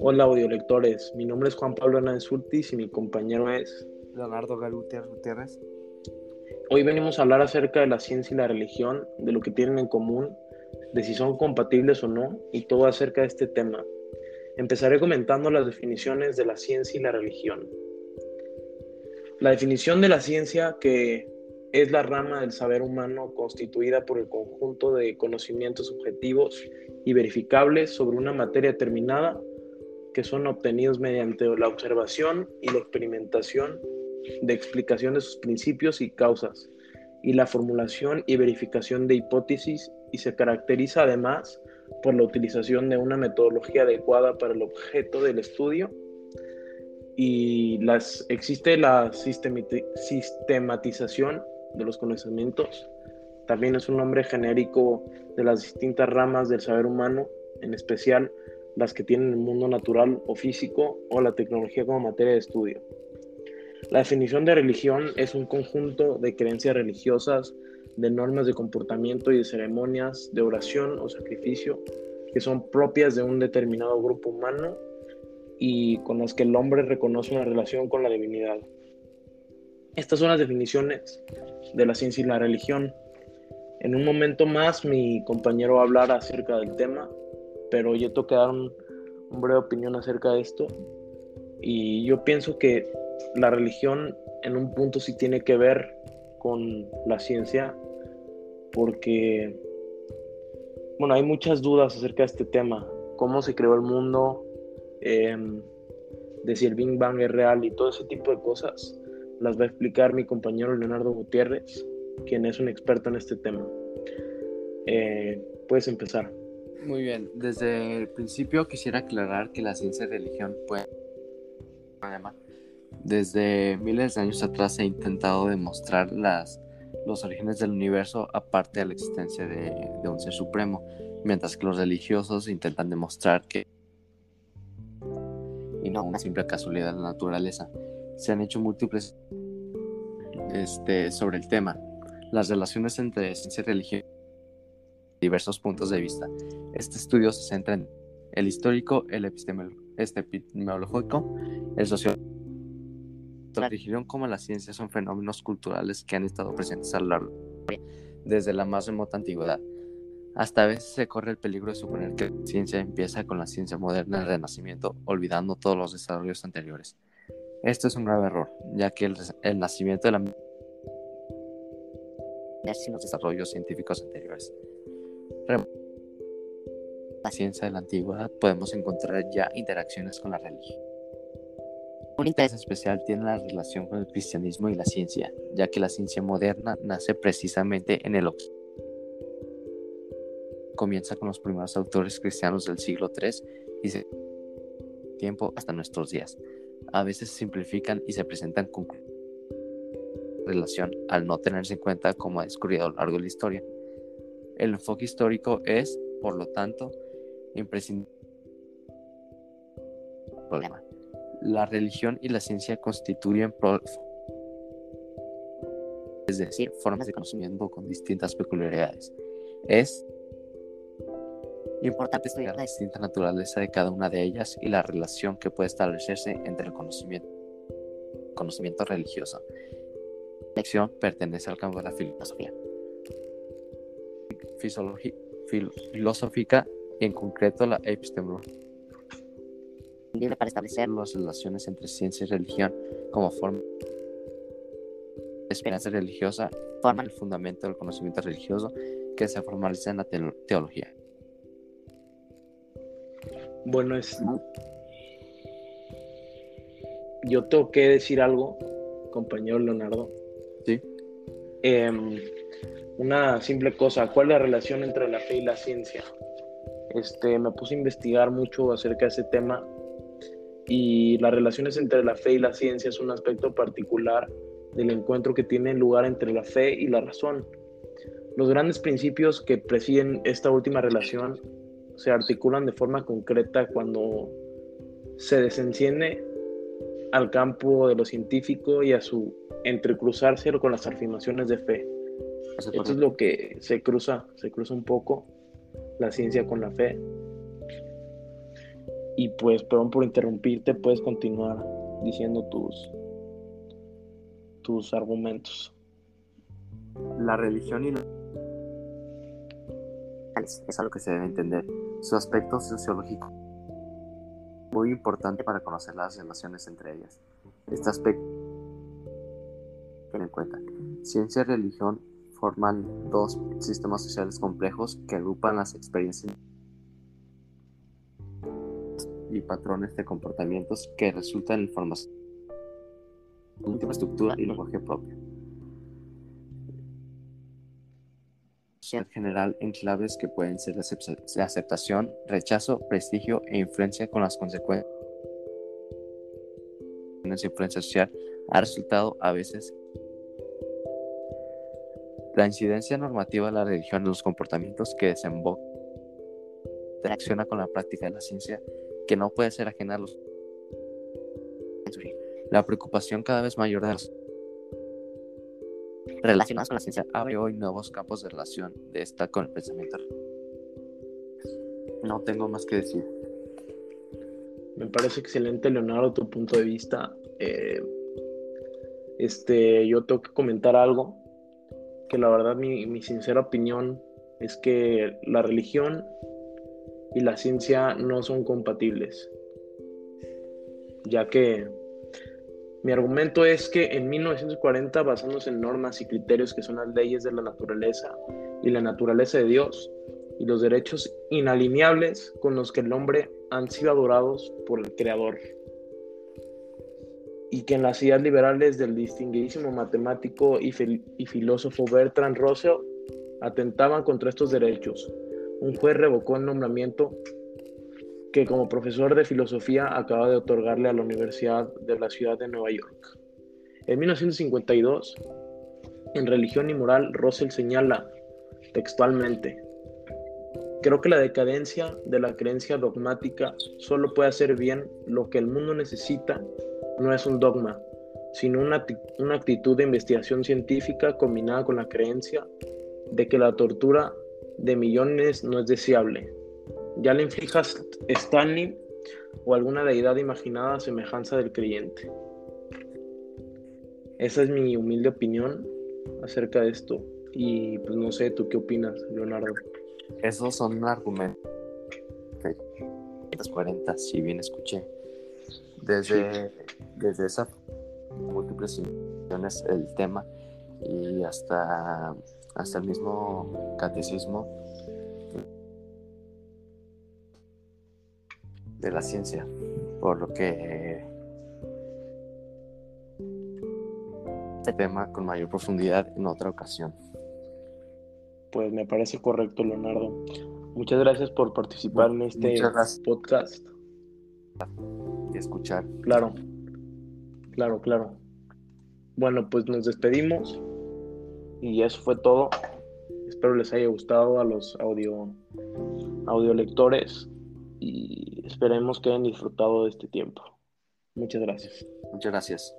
Hola audiolectores, mi nombre es Juan Pablo Hernández Urtiz y mi compañero es Leonardo Galutier Gutiérrez. Hoy venimos a hablar acerca de la ciencia y la religión, de lo que tienen en común, de si son compatibles o no y todo acerca de este tema. Empezaré comentando las definiciones de la ciencia y la religión. La definición de la ciencia que es la rama del saber humano constituida por el conjunto de conocimientos objetivos y verificables sobre una materia determinada que son obtenidos mediante la observación y la experimentación de explicación de sus principios y causas, y la formulación y verificación de hipótesis, y se caracteriza además por la utilización de una metodología adecuada para el objeto del estudio, y las, existe la sistematización de los conocimientos. También es un nombre genérico de las distintas ramas del saber humano, en especial las que tienen el mundo natural o físico o la tecnología como materia de estudio. La definición de religión es un conjunto de creencias religiosas, de normas de comportamiento y de ceremonias de oración o sacrificio que son propias de un determinado grupo humano y con las que el hombre reconoce una relación con la divinidad. Estas son las definiciones de la ciencia y la religión. En un momento más mi compañero va a hablar acerca del tema, pero yo tengo que dar un, breve opinión acerca de esto. Y yo pienso que la religión en un punto sí tiene que ver con la ciencia, porque, bueno, hay muchas dudas acerca de este tema, cómo se creó el mundo, em, de si el Big Bang es real y todo ese tipo de cosas las va a explicar mi compañero Leonardo Gutiérrez, quien es un experto en este tema. Eh, puedes empezar. Muy bien, desde el principio quisiera aclarar que la ciencia y religión pueden... Desde miles de años atrás se ha intentado demostrar las, los orígenes del universo aparte de la existencia de, un ser supremo, mientras que los religiosos intentan demostrar que y no una simple casualidad de la naturaleza. Se han hecho múltiples este, sobre el tema, las relaciones entre ciencia y religión, diversos puntos de vista. Este estudio se centra en el histórico, el epistemológico, el sociólogo. La religión como la ciencia son fenómenos culturales que han estado presentes a lo largo desde la más remota antigüedad. Hasta a veces se corre el peligro de suponer que la ciencia empieza con la ciencia moderna del Renacimiento, olvidando todos los desarrollos anteriores. Esto es un grave error, ya que el, nacimiento de la los desarrollos científicos anteriores. La ciencia de la antigüedad podemos encontrar ya interacciones con la religión. Un interés especial tiene la relación con el cristianismo y la ciencia, ya que la ciencia moderna nace precisamente en el comienza con los primeros autores cristianos del siglo III y se tiempo hasta nuestros días a veces simplifican y se presentan con relación al no tenerse en cuenta como ha descubierto a lo largo de la historia. El enfoque histórico es, por lo tanto, imprescindible. Problema. La religión y la ciencia constituyen, es decir, formas de conocimiento con distintas peculiaridades. Es Importante estudiar la distinta naturaleza de cada una de ellas y la relación que puede establecerse entre el conocimiento, conocimiento religioso. La lección pertenece al campo de la filosofía. Filosófica y en concreto la epistemología para establecer las relaciones entre ciencia y religión como forma de esperanza religiosa forman el fundamento del conocimiento religioso que se formaliza en la teología. Bueno, es... Yo tengo que decir algo, compañero Leonardo. Sí. Em, una simple cosa, ¿cuál es la relación entre la fe y la ciencia? Este, me puse a investigar mucho acerca de ese tema y las relaciones entre la fe y la ciencia es un aspecto particular del encuentro que tiene lugar entre la fe y la razón. Los grandes principios que presiden esta última relación se articulan de forma concreta cuando se desenciende al campo de lo científico y a su entrecruzarse con las afirmaciones de fe. Esto es lo que se cruza, se cruza un poco la ciencia con la fe. Y pues, perdón por interrumpirte, puedes continuar diciendo tus, tus argumentos. La religión y es algo que se debe entender. Su aspecto sociológico muy importante para conocer las relaciones entre ellas. Este aspecto en cuenta. Ciencia y religión forman dos sistemas sociales complejos que agrupan las experiencias y patrones de comportamientos que resultan en formación última estructura y lenguaje propio. En general, en claves que pueden ser de aceptación, rechazo, prestigio e influencia con las consecuencias de influencia social ha resultado a veces la incidencia normativa de la religión en los comportamientos que desemboca reacciona con la práctica de la ciencia que no puede ser ajena a los la preocupación cada vez mayor de los relacionados con la ciencia abre hoy nuevos campos de relación de esta con el pensamiento. No tengo más que decir. Me parece excelente, Leonardo, tu punto de vista. Eh, este, yo tengo que comentar algo que la verdad mi, mi sincera opinión es que la religión y la ciencia no son compatibles, ya que mi argumento es que en 1940, basándose en normas y criterios que son las leyes de la naturaleza y la naturaleza de Dios y los derechos inalineables con los que el hombre han sido adorados por el Creador, y que en las ideas liberales del distinguidísimo matemático y, filósofo Bertrand Russell atentaban contra estos derechos. Un juez revocó el nombramiento que como profesor de filosofía acaba de otorgarle a la Universidad de la Ciudad de Nueva York. En 1952, en Religión y Moral, Russell señala textualmente, creo que la decadencia de la creencia dogmática solo puede hacer bien lo que el mundo necesita no es un dogma, sino una, una actitud de investigación científica combinada con la creencia de que la tortura de millones no es deseable. Ya le inflijas Stanley o alguna deidad imaginada a semejanza del creyente. Esa es mi humilde opinión acerca de esto. Y pues no sé, ¿tú qué opinas, Leonardo? Esos son argumentos. 40, si bien escuché. Desde, desde esas múltiples invenciones el tema y hasta, hasta el mismo catecismo de la ciencia, por lo que este tema con mayor profundidad en otra ocasión. Pues me parece correcto, Leonardo. Muchas gracias por participar en este podcast y escuchar. Claro, claro, claro. Bueno, pues nos despedimos y eso fue todo. Espero les haya gustado a los audio, audio lectores y esperemos que hayan disfrutado de este tiempo. Muchas gracias. Muchas gracias.